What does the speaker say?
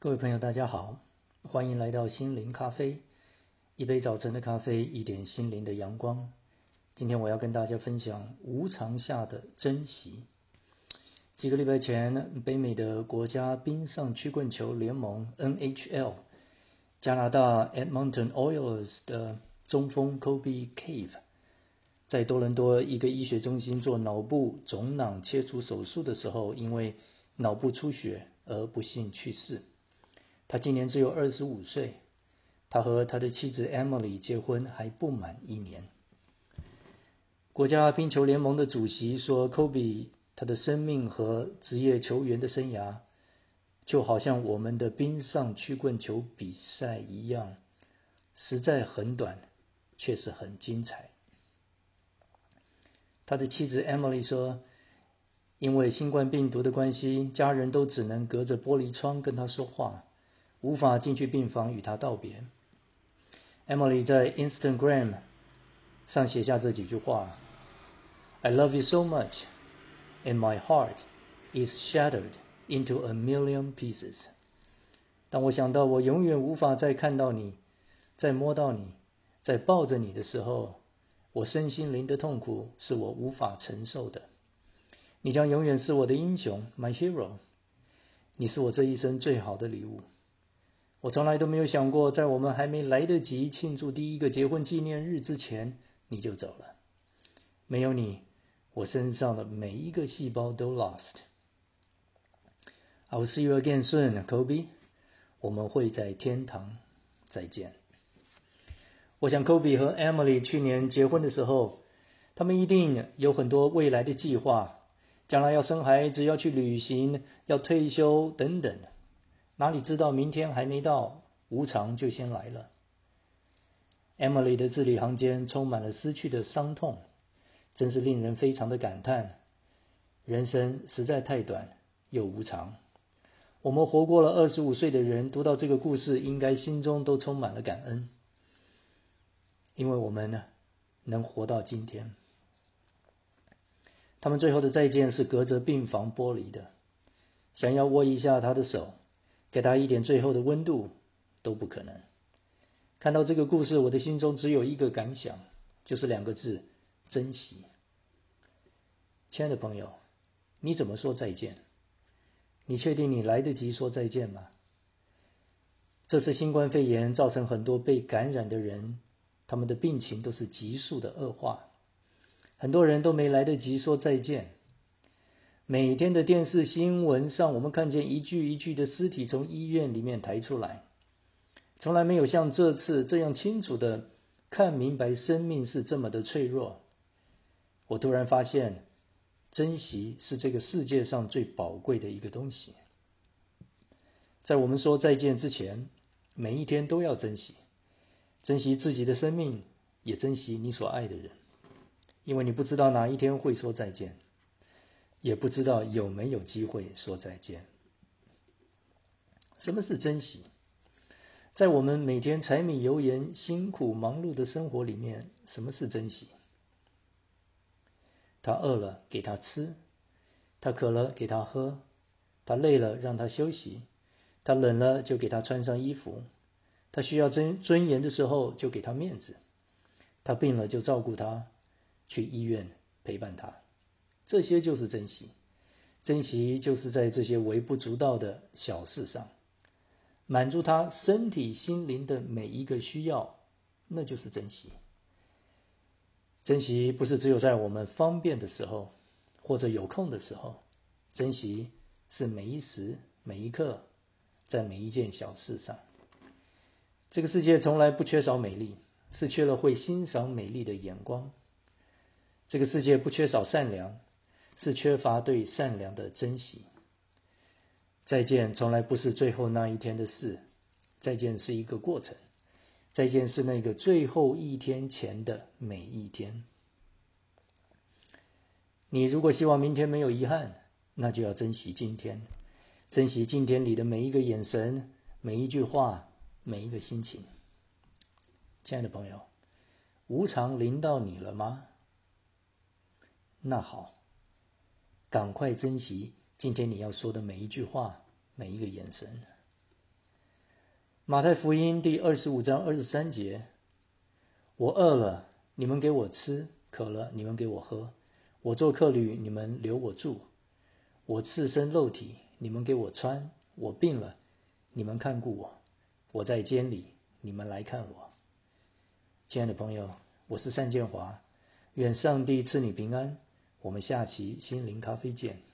各位朋友，大家好，欢迎来到心灵咖啡，一杯早晨的咖啡，一点心灵的阳光。今天我要跟大家分享无常下的珍惜。几个礼拜前，北美的国家冰上曲棍球联盟 （NHL） 加拿大 Edmonton Oilers 的中锋 Kobe Cave 在多伦多一个医学中心做脑部肿囊切除手术的时候，因为脑部出血而不幸去世。他今年只有二十五岁，他和他的妻子 Emily 结婚还不满一年。国家冰球联盟的主席说：“Kobe 他的生命和职业球员的生涯，就好像我们的冰上曲棍球比赛一样，实在很短，却是很精彩。”他的妻子 Emily 说：“因为新冠病毒的关系，家人都只能隔着玻璃窗跟他说话。”无法进去病房与他道别。Emily 在 Instagram 上写下这几句话：“I love you so much, and my heart is shattered into a million pieces。”当我想到我永远无法再看到你、再摸到你、再抱着你的时候，我身心灵的痛苦是我无法承受的。你将永远是我的英雄，My hero。你是我这一生最好的礼物。我从来都没有想过，在我们还没来得及庆祝第一个结婚纪念日之前，你就走了。没有你，我身上的每一个细胞都 lost。I'll see you again soon, Kobe。我们会在天堂再见。我想，Kobe 和 Emily 去年结婚的时候，他们一定有很多未来的计划，将来要生孩子，要去旅行，要退休等等。哪里知道明天还没到，无常就先来了。Emily 的字里行间充满了失去的伤痛，真是令人非常的感叹。人生实在太短又无常。我们活过了二十五岁的人，读到这个故事，应该心中都充满了感恩，因为我们呢，能活到今天。他们最后的再见是隔着病房玻璃的，想要握一下他的手。给他一点最后的温度都不可能。看到这个故事，我的心中只有一个感想，就是两个字：珍惜。亲爱的朋友，你怎么说再见？你确定你来得及说再见吗？这次新冠肺炎造成很多被感染的人，他们的病情都是急速的恶化，很多人都没来得及说再见。每天的电视新闻上，我们看见一具一具的尸体从医院里面抬出来，从来没有像这次这样清楚的看明白生命是这么的脆弱。我突然发现，珍惜是这个世界上最宝贵的一个东西。在我们说再见之前，每一天都要珍惜，珍惜自己的生命，也珍惜你所爱的人，因为你不知道哪一天会说再见。也不知道有没有机会说再见。什么是珍惜？在我们每天柴米油盐、辛苦忙碌的生活里面，什么是珍惜？他饿了，给他吃；他渴了，给他喝；他累了，让他休息；他冷了，就给他穿上衣服；他需要尊尊严的时候，就给他面子；他病了，就照顾他，去医院陪伴他。这些就是珍惜，珍惜就是在这些微不足道的小事上，满足他身体、心灵的每一个需要，那就是珍惜。珍惜不是只有在我们方便的时候，或者有空的时候，珍惜是每一时每一刻，在每一件小事上。这个世界从来不缺少美丽，是缺了会欣赏美丽的眼光。这个世界不缺少善良。是缺乏对善良的珍惜。再见从来不是最后那一天的事，再见是一个过程，再见是那个最后一天前的每一天。你如果希望明天没有遗憾，那就要珍惜今天，珍惜今天里的每一个眼神、每一句话、每一个心情。亲爱的朋友，无常临到你了吗？那好。赶快珍惜今天你要说的每一句话，每一个眼神。马太福音第二十五章二十三节：“我饿了，你们给我吃；渴了，你们给我喝；我做客旅，你们留我住；我赤身肉体，你们给我穿；我病了，你们看顾我；我在监里，你们来看我。”亲爱的朋友，我是单建华，愿上帝赐你平安。我们下期心灵咖啡见。